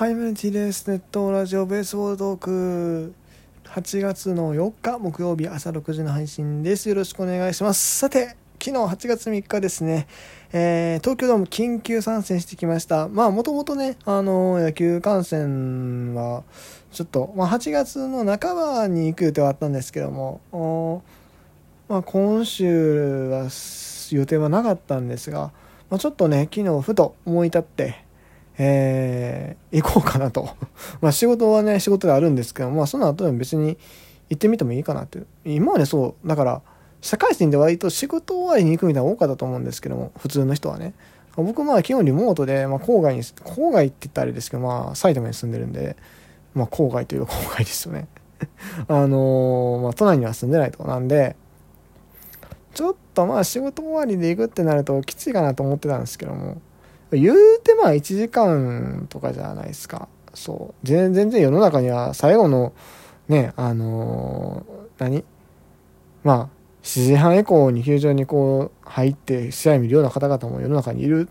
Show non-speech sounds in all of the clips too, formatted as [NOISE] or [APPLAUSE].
はい、メンティです。ネットラジオベースボールトーク。8月の4日木曜日朝6時の配信です。よろしくお願いします。さて、昨日8月3日ですね、えー、東京ドーム緊急参戦してきました。まあ、もともとね、あのー、野球観戦は、ちょっと、まあ、8月の半ばに行く予定はあったんですけども、まあ、今週は予定はなかったんですが、まあ、ちょっとね、昨日ふと思い立って、えー、行こうかなと。[LAUGHS] まあ仕事はね、仕事であるんですけど、まあその後でも別に行ってみてもいいかなって。今までそう、だから、社会人で割と仕事終わりに行くみたいなの多かったと思うんですけども、普通の人はね。僕まあ基本リモートで、まあ郊外に、郊外って言ったらあれですけど、まあ埼玉に住んでるんで、まあ郊外というか郊外ですよね。[LAUGHS] あのー、まあ都内には住んでないと。なんで、ちょっとまあ仕事終わりで行くってなるときついかなと思ってたんですけども、言うてまあ1時間とかじゃないですか。そう。全然世の中には最後の、ね、あのー、何？まあ、7時半以降に球場にこう入って試合見るような方々も世の中にいる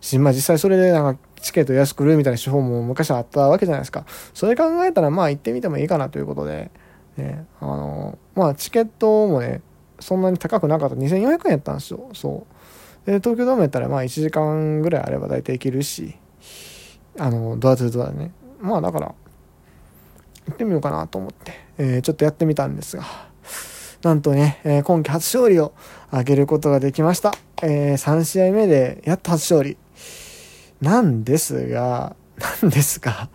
し、まあ実際それでなんかチケット安く売るみたいな手法も昔はあったわけじゃないですか。それ考えたらまあ行ってみてもいいかなということで、ね、あのー、まあチケットもね、そんなに高くなかった。2400円やったんですよ。そう。で東京ドームやったらまあ1時間ぐらいあれば大体行けるしあのドアツードアでね。まあだから行ってみようかなと思って、えー、ちょっとやってみたんですがなんとね、えー、今季初勝利を挙げることができました、えー、3試合目でやっと初勝利。なんですがなんですが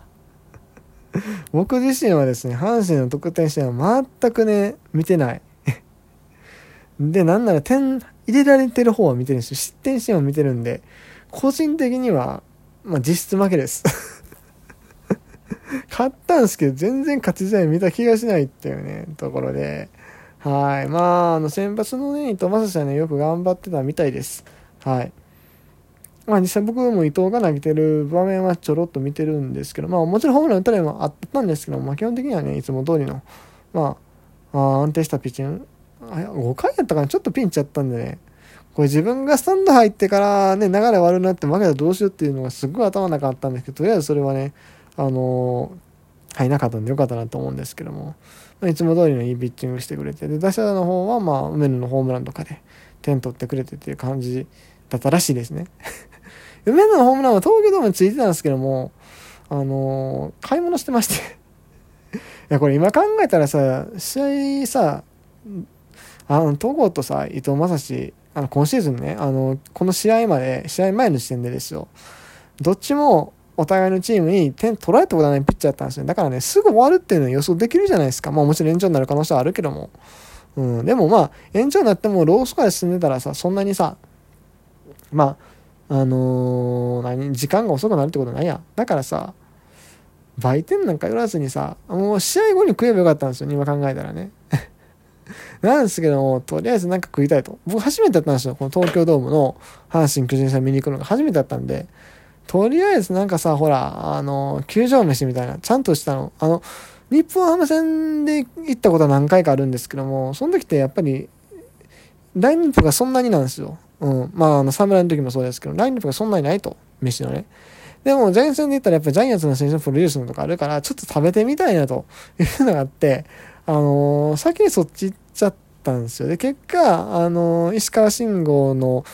[LAUGHS] 僕自身はですね阪神の得点シーンは全くね見てない。でなんなら点入れられてる方は見てるし、失点シーンを見てるんで、個人的には、まあ、実質負けです。[LAUGHS] 勝ったんですけど、全然勝ち試合見た気がしないっていうね、ところで、はい。まあ、あの、先発のね、伊藤正史はね、よく頑張ってたみたいです。はい。まあ、実際僕も伊藤が投げてる場面はちょろっと見てるんですけど、まあ、もちろんホームラン打たれもあったんですけど、まあ、基本的にはね、いつも通りの、まあ、あ安定したピッチング、5回やったかな。ちょっとピンチやったんでね、これ自分がスタンド入ってからね、流れ悪くなって負けたらどうしようっていうのがすごい頭の中あったんですけど、とりあえずそれはね、あのー、入なかったんでよかったなと思うんですけども、まあ、いつも通りのいいピッチングしてくれて、で、打者の方はまあ、梅野のホームランとかで点取ってくれてっていう感じだったらしいですね。[LAUGHS] 梅野のホームランは東京ドームについてたんですけども、あのー、買い物してまして。[LAUGHS] いや、これ今考えたらさ、試合さ、あの、戸郷とさ、伊藤正史、あの、今シーズンね、あの、この試合まで、試合前の時点でですよ、どっちもお互いのチームに点取られたことはないピッチャーだったんですよ。だからね、すぐ終わるっていうのは予想できるじゃないですか。まあもちろん延長になる可能性はあるけども。うん、でもまあ、延長になってもロースコアで進んでたらさ、そんなにさ、まあ、あのー、何、時間が遅くなるってことないや。だからさ、売店なんか寄らずにさ、もう試合後に食えばよかったんですよ、今考えたらね。[LAUGHS] なんですけども、とりあえずなんか食いたいと。僕初めてだったんですよ。この東京ドームの阪神巨人戦見に行くのが初めてだったんで、とりあえずなんかさ、ほら、あの、球場飯みたいな、ちゃんとしたの。あの、日本ハム戦で行ったことは何回かあるんですけども、その時ってやっぱり、ラインナップがそんなになんですよ。うん。まあ、あの、侍の時もそうですけど、ラインナップがそんなにないと。飯のね。でも、前線で言ったらやっぱりジャイアンツの選手のプロデュースのとかあるから、ちょっと食べてみたいなというのがあって、あのー、先にそっち行っちゃったんですよ。で、結果、あの、石川慎吾の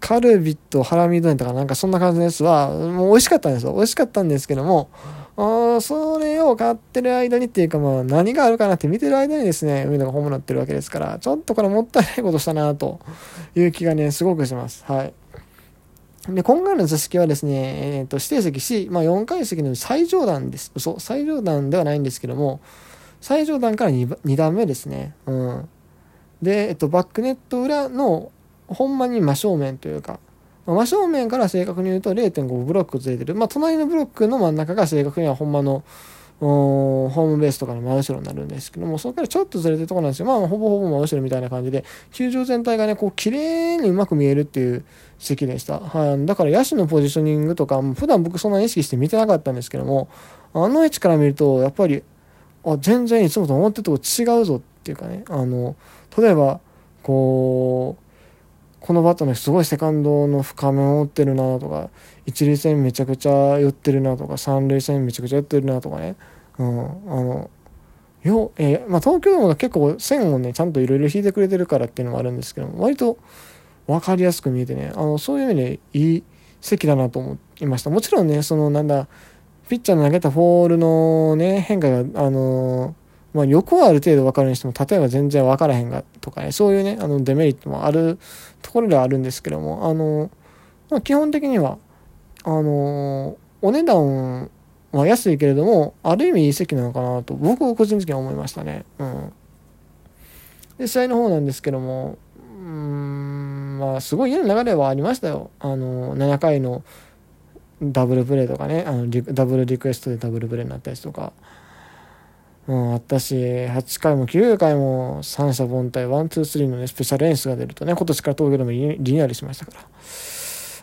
カルビとハラミ丼とかなんかそんな感じのやつは、もう美味しかったんですよ。美味しかったんですけども、あそれを買ってる間にっていうかまあ何があるかなって見てる間にですね、海野がホームランってるわけですから、ちょっとこれもったいないことしたなという気がね、すごくします。はい。で、今回の座席はですね、えっ、ー、と、指定席 C、まあ4階席の最上段です。嘘、最上段ではないんですけども、最上段から 2, 2段目ですね。うん。で、えっと、バックネット裏の、ほんまに真正面というか、真正面から正確に言うと0.5ブロックずれてる。まあ、隣のブロックの真ん中が正確にはほんまの、ホームベースとかの真後ろになるんですけども、そこからちょっとずれてるとこなんですよ。まあ、ほぼほぼ真後ろみたいな感じで、球場全体がね、こう、綺麗にうまく見えるっていう席でした。はい。だから、野手のポジショニングとか、普段僕そんなに意識して見てなかったんですけども、あの位置から見ると、やっぱり、あ、全然いつもと思ってると違うぞっていうかね、あの、例えば、こう、このバッターのすごいセカンドの深めを持ってるなとか一塁線めちゃくちゃ寄ってるなとか三塁線めちゃくちゃ寄ってるなとかね、うん、あのよ、えー、まあ、東京ドームが結構線をねちゃんといろいろ引いてくれてるからっていうのもあるんですけど割と分かりやすく見えてねあのそういう意味でいい席だなと思いました。もちろんねそのなんだピッチャーの投げたフォールのね変化があのまあ、横はある程度分かるにしても例えば全然分からへんがとかねそういうねあのデメリットもあるところではあるんですけどもあの、まあ、基本的にはあのお値段は安いけれどもある意味いい席なのかなと僕は個人的には思いましたね。うん、で試合の方なんですけどもうんまあすごい嫌な流れはありましたよ。あの7回のダブルプレーとかねあのダブルリクエストでダブルプレーになったりとか。うん、あったし、8回も9回も三者凡退、 one、two、three のね、スペシャル演出が出るとね、今年から東京でもリニューアルしましたから。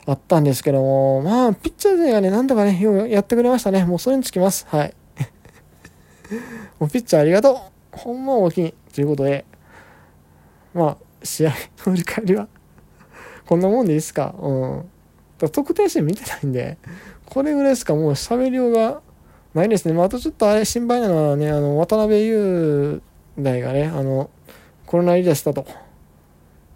あったんですけども、まあ、ピッチャー勢がね、なんとかね、ようやってくれましたね。もうそれにつきます。はい。[LAUGHS] もうピッチャーありがとう。ほんま大きい。ということで、まあ、試合の振り返りは [LAUGHS] こんなもんでいいっすか？うん。だ得点して見てないんで、これぐらいしかもう喋りようがないですね。まあ、あとちょっとあれ心配なのはね、あの、渡辺雄大がね、あの、コロナ入り出したと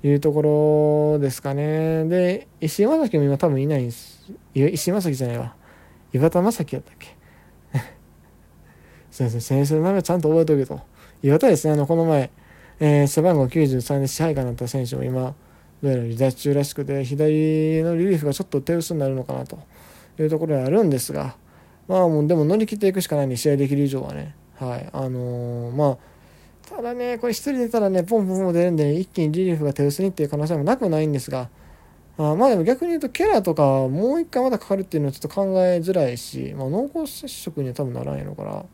いうところですかね。で、石井正樹も今多分いないんです。石井正樹じゃないわ。岩田正樹やったっけ？[LAUGHS] すいません、先生の名前ちゃんと覚えておけと。岩田ですね、あの、この前、えー、背番号93で支配下になった選手も今、どうやら離脱中らしくて、左のリリーフがちょっと手薄になるのかなと。いうところであるんですが、まあもうでも乗り切っていくしかないんで試合できる以上はね。はい。あのー、まあただねこれ1人出たらねポンポンポン出るんで、ね、一気にリリーフが手薄にっていう可能性もなくないんですがあまあでも逆に言うとケラーとかもう一回まだかかるっていうのはちょっと考えづらいし、まあ、濃厚接触には多分ならんやろから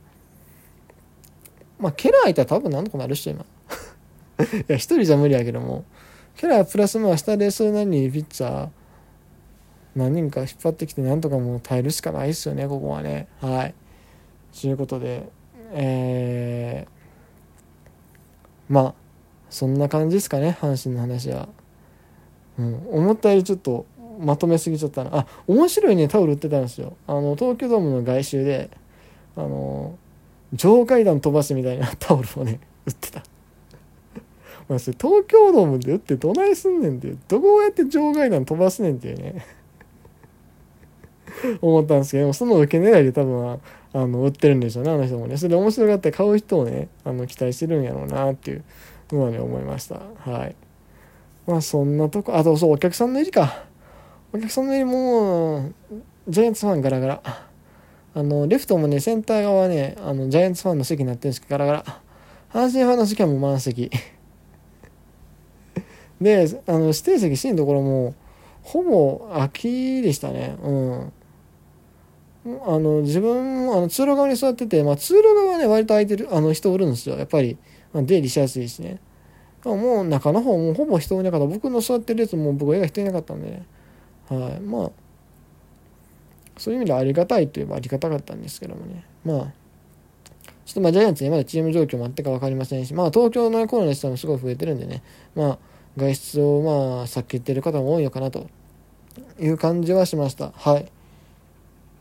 まあケラーいたら多分何とかなるっしょ今。[LAUGHS] いや一人じゃ無理やけども。ケラプラスまあ下でそれなりにピッチャー何人か引っ張ってきてなんとかもう耐えるしかないですよねここはね。はい。ということでえー、まあそんな感じですかね阪神の話は、うん、思ったよりちょっとまとめすぎちゃったな。あ面白いねタオル売ってたんですよ。あの東京ドームの外周であの上階段飛ばすみたいなタオルをね売ってた。東京ドームで売ってどないすんねんってどうやって場外弾飛ばすねんっていうね。[LAUGHS] 思ったんですけどその受け狙いで多分あの売ってるんでしょうねあの人もね。それで面白がって買う人をねあの期待してるんやろうなっていうのはね思いました。はい。まあそんなとこあとそうお客さんの入りか。お客さんの入りもジャイアンツファンガラガラ。あのレフトもねセンター側はねあのジャイアンツファンの席になってるんですけどガラガラ。阪神ファンの席はもう満席。であの指定席 C のところもほぼ空きでしたね。うん。あの自分もあの通路側に座ってて、まあ、通路側はね割と空いてるあの人おるんですよ。やっぱり、ま、出入りしやすいしね。もう中の方もほぼ人いなかった。僕の座ってるやつも僕絵が人いなかったんでね。はい。まあそういう意味ではありがたいといえばありがたかったんですけどもね。まあちょっとまあジャイアンツにまだチーム状況もあってか分かりませんしまあ東京のコロナの人もすごい増えてるんでね。まあ外出をまあ避けてる方も多いのかなと。いう感じはしました。はい。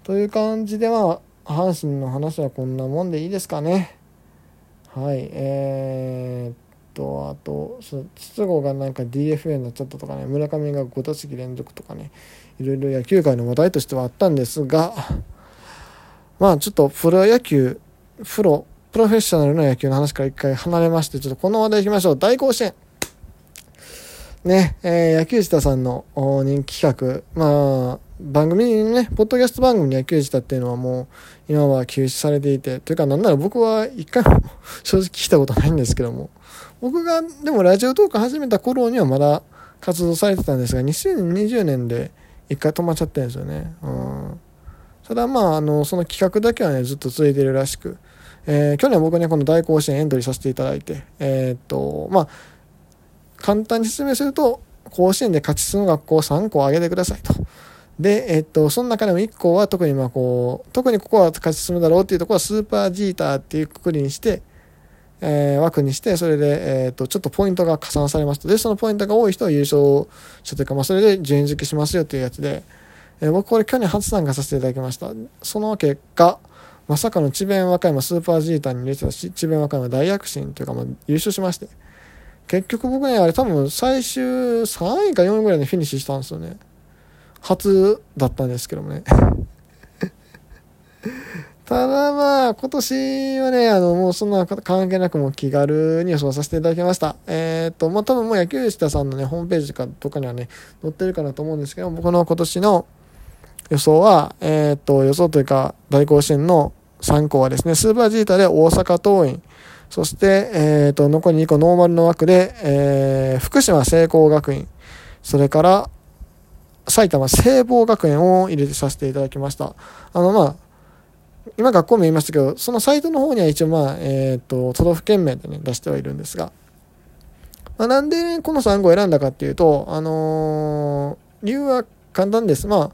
という感じでは阪神の話はこんなもんでいいですかね。はい。えー、っとあと筒香がなんか DFA になっちゃったとかね村上が5打席連続とかねいろいろ野球界の話題としてはあったんですがまあちょっとプロ野球プロプロフェッショナルな野球の話から一回離れましてちょっとこの話題いきましょう。大甲子園。ね、えー、野球下さんの人気企画まあ番組にね、ポッドキャスト番組に野球したっていうのはもう今は休止されていて、というかなんなら僕は一回も正直聞いたことないんですけども、僕がでもラジオトーク始めた頃にはまだ活動されてたんですが、2020年で一回止まっちゃってるんですよね。うん。ただまあ、あの、その企画だけはね、ずっと続いてるらしく、えー、去年僕ね、この大甲子園エントリーさせていただいて、えー、っと、まあ、簡単に説明すると、甲子園で勝ち進む学校を3校挙げてくださいと。で、えっと、その中でも1個は特にまあこう、特にここは勝ち進むだろうっていうところはスーパージーターっていうくくりにして、えー、枠にして、それで、えっ、と、ちょっとポイントが加算されますと。で、そのポイントが多い人は優勝者というか、まあ、それで順位付けしますよというやつで、えー、僕これ去年初参加させていただきました。その結果、まさかの智弁和歌山スーパージーターに入れてたし、智弁和歌山大躍進というか、まあ、優勝しまして。結局僕ね、あれ多分最終3位か4位ぐらいでフィニッシュしたんですよね。初だったんですけどもね。[LAUGHS] ただまあ、今年はね、あの、もうそんな関係なくも気軽に予想させていただきました。えっ、ー、と、まあ多分もう野球下さんのね、ホームページかとかにはね、載ってるかなと思うんですけど、僕の今年の予想は、えっ、ー、と、予想というか、大甲子園の3校はですね、スーパージータで大阪桐蔭、そして、え、ー、と、残り2個ノーマルの枠で、えー、福島聖光学院、それから、埼玉聖望学園を入れてさせていただきました。あの、まあ、今学校名言いましたけど、そのサイトの方には一応まあ、え、ー、と、都道府県名でね、出してはいるんですが、まあ、なんでこの3号を選んだかっていうと、あのー、理由は簡単です。まあ、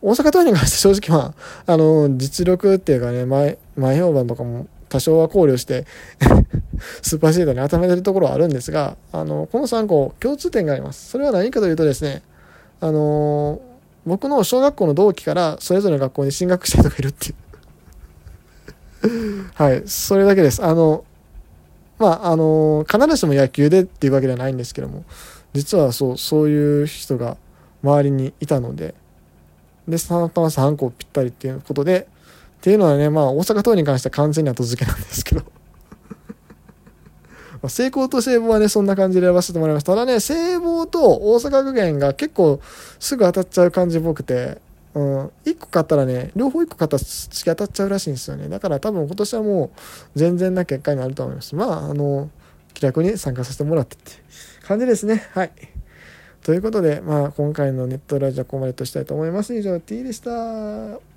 大阪桐蔭に関して正直まあ、あのー、実力っていうかね、前、前評判とかも多少は考慮して [LAUGHS] スーパーシードに当てはめてるところはあるんですが、あの、この3校、共通点があります。それは何かというとですね、あの僕の小学校の同期からそれぞれの学校に進学した人がいるっていう [LAUGHS] はい、それだけです。あの、まあ、あの、必ずしも野球でっていうわけではないんですけども、実はそう、そういう人が周りにいたので、で、たまたま3個ぴったりっていうことで、っていうのはね、まあ、大阪桐に関しては完全に後付けなんですけど [LAUGHS] ま成功と聖望はね、そんな感じで選ばせてもらいました。ただね、聖望と大阪学園が結構すぐ当たっちゃう感じっぽくて、うん、1個買ったらね、両方1個買ったら突き当たっちゃうらしいんですよね。だから多分今年はもう全然な結果になると思います。まあ、あの、気楽に参加させてもらってって感じですね。はい。ということで、まあ、今回のネットラジオはここまでとしたいと思います。以上、T でした。